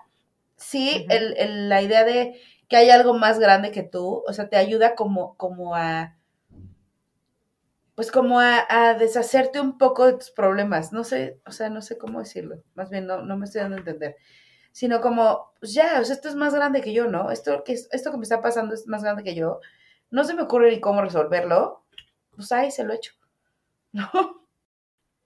sí, el- el- la idea de que hay algo más grande que tú, o sea, te ayuda como, como a, pues como a, a deshacerte un poco de tus problemas. No sé, o sea, no sé cómo decirlo. Más bien, no, no me estoy dando a entender. Sino como, pues ya, o sea, esto es más grande que yo, ¿no? Esto que, es- esto que me está pasando es más grande que yo. No se me ocurre ni cómo resolverlo. Pues ahí se lo echo. ¿No?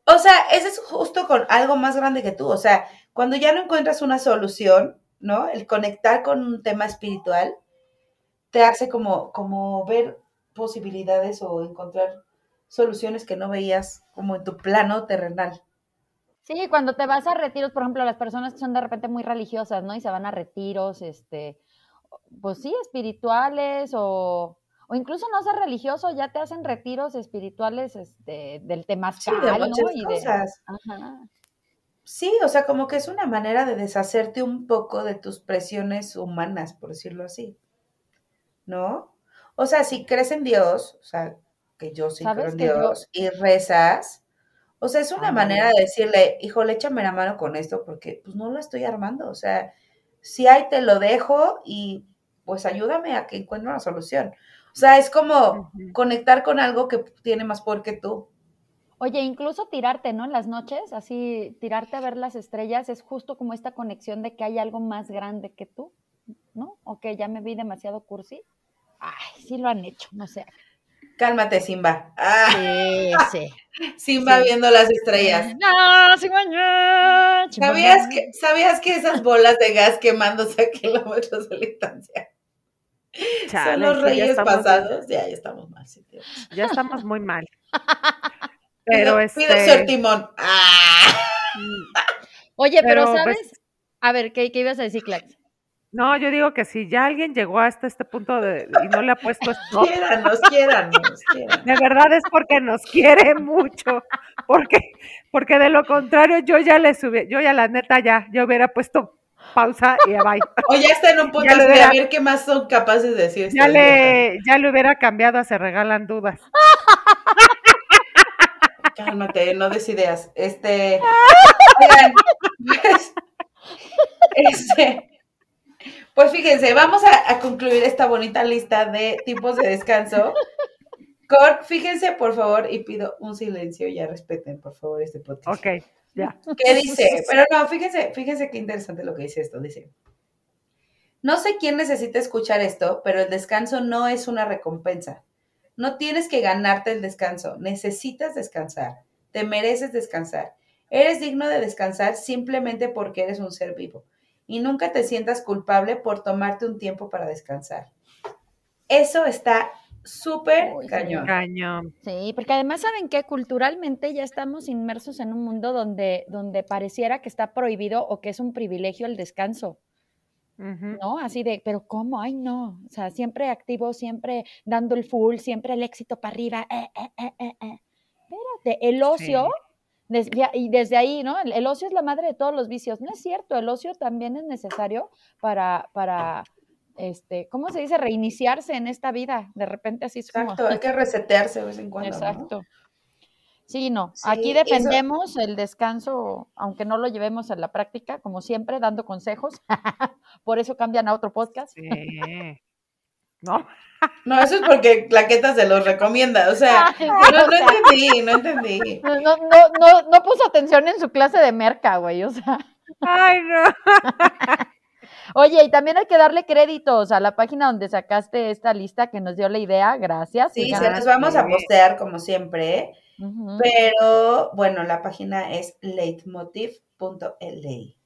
O sea, ese es justo con algo más grande que tú. O sea, cuando ya no encuentras una solución, ¿no? El conectar con un tema espiritual te hace como, como ver posibilidades o encontrar soluciones que no veías como en tu plano terrenal. Sí, cuando te vas a retiros, por ejemplo, las personas que son de repente muy religiosas, ¿no? Y se van a retiros, este, pues sí, espirituales o, o incluso no ser religioso, ya te hacen retiros espirituales, este, del Sí, temazcal, de ¿no? muchas Y de, cosas. ajá. Sí, o sea, como que es una manera de deshacerte un poco de tus presiones humanas, por decirlo así. ¿No? O sea, si crees en Dios, o sea, que yo sí ¿Sabes creo en yo- Dios, y rezas, o sea, es una manera de decirle, híjole, échame la mano con esto, porque pues no lo estoy armando. O sea, si hay, te lo dejo y pues ayúdame a que encuentre una solución. O sea, es como conectar con algo que tiene más poder que tú. Oye, incluso tirarte, ¿no? En las noches, así, tirarte a ver las estrellas es justo como esta conexión de que hay algo más grande que tú, ¿no? O que ya me vi demasiado cursi. Ay, sí lo han hecho, no sé. Cálmate, Simba. Ah, Sí, sí. Simba Sí. viendo las estrellas. No, sí, mañana, ¿Sabías que, ¿Sabías que esas bolas de gas quemándose a kilómetros de distancia Chale, son los ya reyes estamos- pasados? Ya, ya estamos mal. sí, tío. Ya estamos muy mal. Pero pido, este. timón. ¡Ah! Oye, pero, Pero, ¿sabes? pues- A ver, ¿qué, qué ibas a decir, Clax? No, yo digo que si ya alguien llegó hasta este punto de, y no le ha puesto stop, Quiéranos, quiéranos, quiéranos. de verdad es porque nos quiere mucho, porque, porque de lo contrario yo ya le subí, yo ya la neta ya, yo hubiera puesto pausa y ya bye. O ya está en un punto de hubiera- a ver qué más son capaces de decir. Ya le, ya le hubiera cambiado a se regalan dudas. Cálmate, no des ideas. Este. Pues, este, pues fíjense, vamos a, a concluir esta bonita lista de tipos de descanso. Con, fíjense, por favor, y pido un silencio, ya respeten, por favor, este podcast. Ok, ya. ¿Qué dice? Pero no, fíjense, fíjense qué interesante lo que dice esto. Dice, no sé quién necesita escuchar esto, pero el descanso no es una recompensa. No tienes que ganarte el descanso, necesitas descansar, te mereces descansar. Eres digno de descansar simplemente porque eres un ser vivo. Y nunca te sientas culpable por tomarte un tiempo para descansar. Eso está súper cañón. Cañón. Sí, porque además saben que culturalmente ya estamos inmersos en un mundo donde, donde pareciera que está prohibido o que es un privilegio el descanso. ¿no? Así de, pero ¿cómo? Ay, no. O sea, siempre activo, siempre dando el full, siempre el éxito para arriba. Eh, eh, eh, eh, eh. Espérate, el ocio, y desde ahí, ¿no? El, el ocio es la madre de todos los vicios. No es cierto, el ocio también es necesario para, para este, ¿cómo se dice? Reiniciarse en esta vida. De repente así es como... Exacto, hay que resetearse de vez en cuando. ¿no? Exacto. Sí, no. Sí, Aquí eso- defendemos el descanso, aunque no lo llevemos a la práctica, como siempre, dando consejos. Por eso cambian a otro podcast. Sí. ¿No? No, eso es porque Claqueta se los recomienda. O sea, Ay, no, o no sea, entendí, no entendí. No, no, no, no, puso atención en su clase de merca, güey. O sea. Ay, no. Oye, y también hay que darle créditos a la página donde sacaste esta lista que nos dio la idea. Gracias. Sí, se los vamos a postear como siempre, pero bueno, la página es leitmotiv.la.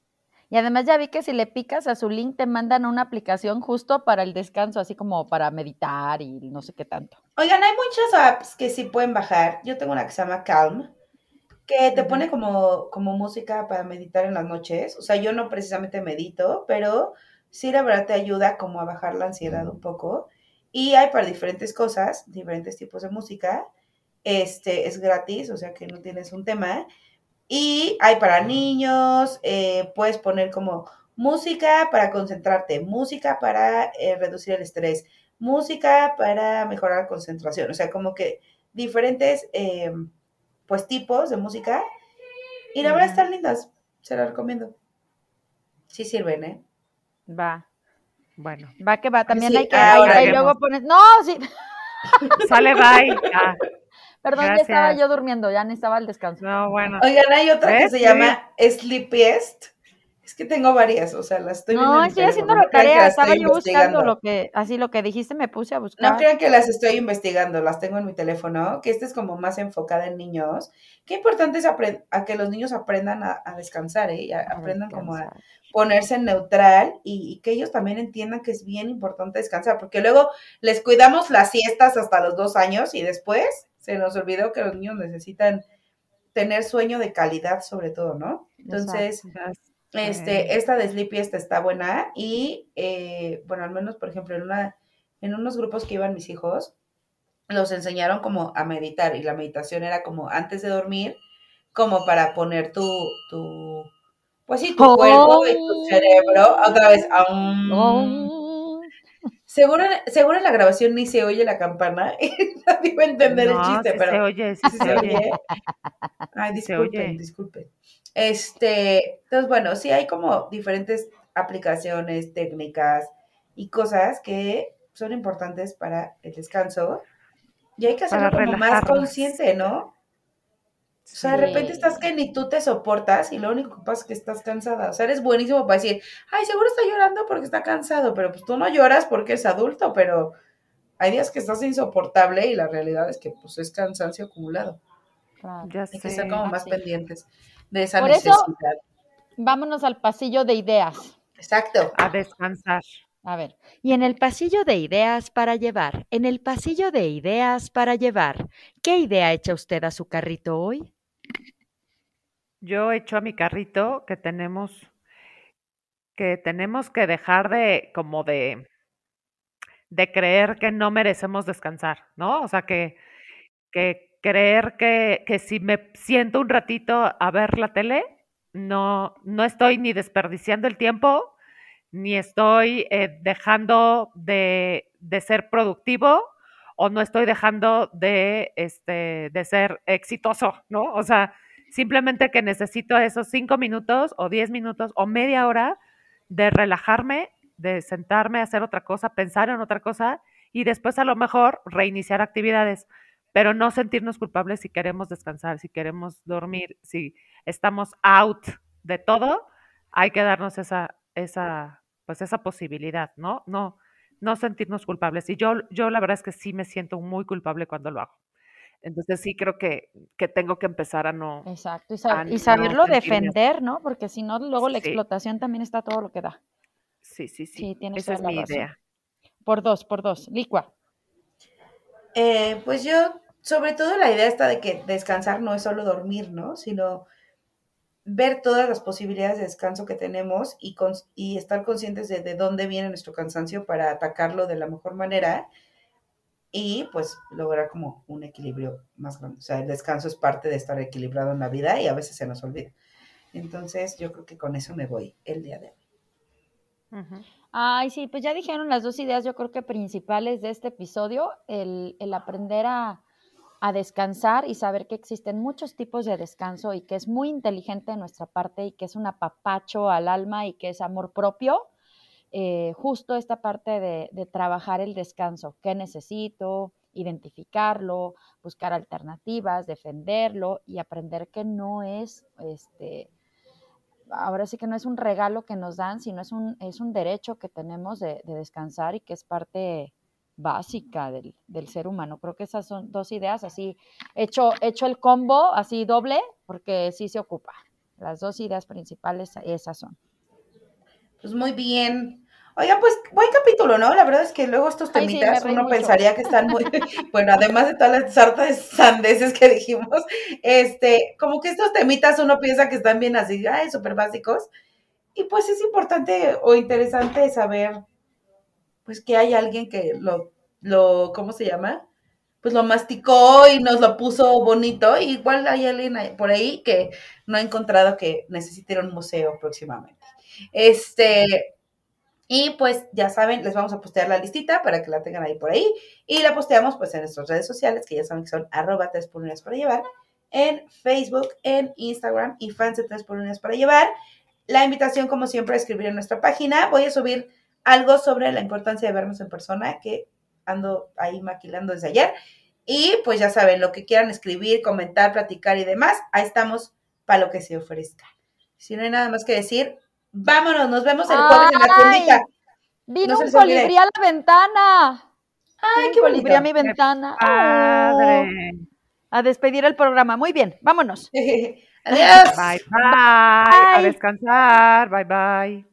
Y además ya vi que si le picas a su link te mandan una aplicación justo para el descanso, así como para meditar y no sé qué tanto. Oigan, hay muchas apps que sí pueden bajar. Yo tengo una que se llama Calm, que te pone como, como música para meditar en las noches. O sea, yo no precisamente medito, pero sí la verdad te ayuda como a bajar la ansiedad un poco. Y hay para diferentes cosas, diferentes tipos de música. Este es gratis, o sea que no tienes un tema. Y hay para niños, eh, puedes poner como música para concentrarte, música para eh, reducir el estrés, música para mejorar la concentración. O sea, como que diferentes eh, pues tipos de música. Y la verdad están lindas, se las recomiendo. Sí sirven, ¿eh? Va, Bueno, va que va. También Sí, hay que. ahora luego pones. No, sí. sale bye. Ah, Perdón, ya estaba Gracias. yo durmiendo, ya necesitaba el descanso. no, bueno. Oigan, hay otra que se Sí. llama Sleepiest. Es que tengo varias, o sea, las estoy. No, estoy haciendo la no tarea, las estaba estoy yo buscando lo que, así lo que dijiste, me puse a No buscar. crean que las estoy investigando, las tengo en mi teléfono, que esta es como más enfocada en niños. Qué importante es a que los niños aprendan a, a descansar, ¿eh? Y a- A aprendan como a ponerse en neutral y, y que ellos también entiendan que es bien importante descansar, porque luego les cuidamos las siestas hasta los dos años y después se nos olvidó que los niños necesitan tener sueño de calidad sobre todo, ¿no? Entonces, este, esta de Sleepiest está buena y, eh, bueno, al menos, por ejemplo, en, una, en unos grupos que iban mis hijos, los enseñaron como a meditar y la meditación era como antes de dormir, como para poner tu, tu pues sí, tu Oh. cuerpo y tu cerebro, otra vez, aum. Oh. Seguro, seguro en la grabación ni se oye la campana y nadie va a entender el No, chiste, sí pero... se oye, sí Sí se se oye. oye. Ay, disculpen, oye. disculpen. Este, entonces, bueno, sí hay como diferentes aplicaciones, técnicas y cosas que son importantes para el descanso. Y hay que hacerlo como más consciente, ¿no? O sea, de repente estás que ni tú te soportas y lo único que pasa es que estás cansada. O sea, eres buenísimo para decir, ay, seguro está llorando porque está cansado, pero pues tú no lloras porque es adulto, pero hay días que estás insoportable y la realidad es que pues es cansancio acumulado. Claro. Ya Hay que ser como más sí. pendientes de esa Por eso- necesidad. Vámonos al pasillo de ideas. Exacto. A descansar. A ver, y en el pasillo de ideas para llevar, en el pasillo de ideas para llevar, ¿qué idea echa usted a su carrito hoy? Yo echo a mi carrito que tenemos que tenemos que dejar de como de de creer que no merecemos descansar, ¿no? O sea, que que creer que que si me siento un ratito a ver la tele, no no estoy ni desperdiciando el tiempo, ni estoy eh, dejando de, de, ser productivo o no estoy dejando de, este, de ser exitoso, ¿no? O sea, simplemente que necesito esos cinco minutos o diez minutos o media hora de relajarme, de sentarme a hacer otra cosa, pensar en otra cosa y después a lo mejor reiniciar actividades, pero no sentirnos culpables si queremos descansar, si queremos dormir, si estamos out de todo, hay que darnos esa, esa pues esa posibilidad, ¿no? No, no sentirnos culpables. Y yo, yo la verdad es que sí me siento muy culpable cuando lo hago. Entonces sí creo que, que tengo que empezar a no. Exacto, y, saberlo defender, ¿no? Porque si no, luego la explotación también está todo lo que da. Sí, sí, sí. Esa es mi idea. Por dos, por dos. Licua. Eh, pues yo, sobre todo la idea está de que descansar no es solo dormir, ¿no? Sino ver todas las posibilidades de descanso que tenemos y, y estar conscientes de, de dónde viene nuestro cansancio para atacarlo de la mejor manera y pues lograr como un equilibrio más grande. O sea, el descanso es parte de estar equilibrado en la vida y a veces se nos olvida. Entonces, yo creo que con eso me voy el día de hoy. Ay, sí, pues ya dijeron las dos ideas, yo creo que principales de este episodio, el, el aprender a, a descansar y saber que existen muchos tipos de descanso y que es muy inteligente de nuestra parte y que es un apapacho al alma y que es amor propio, eh, justo esta parte de, de, trabajar el descanso, qué necesito, identificarlo, buscar alternativas, defenderlo y aprender que no es, este, ahora sí que no es un regalo que nos dan, sino es un, es un derecho que tenemos de, de descansar y que es parte básica del, del, ser humano. Creo que esas son dos ideas, así, hecho, hecho el combo, así doble, porque sí se ocupa. Las dos ideas principales, esas son. Pues muy bien. Oiga, pues buen capítulo, ¿no? La verdad es que luego estos temitas uno pensaría que están muy, bueno, además de todas las sartas sandeces que dijimos, este, como que estos temitas uno piensa que están bien así, ay, súper básicos. Y pues es importante o interesante saber pues que hay alguien que lo, lo, ¿cómo se llama? Pues lo masticó y nos lo puso bonito. igual hay alguien por ahí que no ha encontrado que necesite un museo próximamente. Este, y pues ya saben, les vamos a postear la listita para que la tengan ahí por ahí. Y la posteamos pues en nuestras redes sociales, que ya saben que son arroba 3 por para llevar, en Facebook, en Instagram y fans de 3 por para llevar. La invitación, como siempre, a escribir en nuestra página. Voy a subir algo sobre la importancia de vernos en persona, que ando ahí maquilando desde ayer. Y pues ya saben, lo que quieran escribir, comentar, platicar y demás, ahí estamos para lo que se ofrezca. Si no hay nada más que decir, vámonos, nos vemos el jueves en la clínica. Vino un colibrí a la ventana. Ay, qué colibrí a mi ventana. Padre. a despedir el programa. Muy bien, vámonos. Adiós. bye, bye. A descansar. Bye, bye.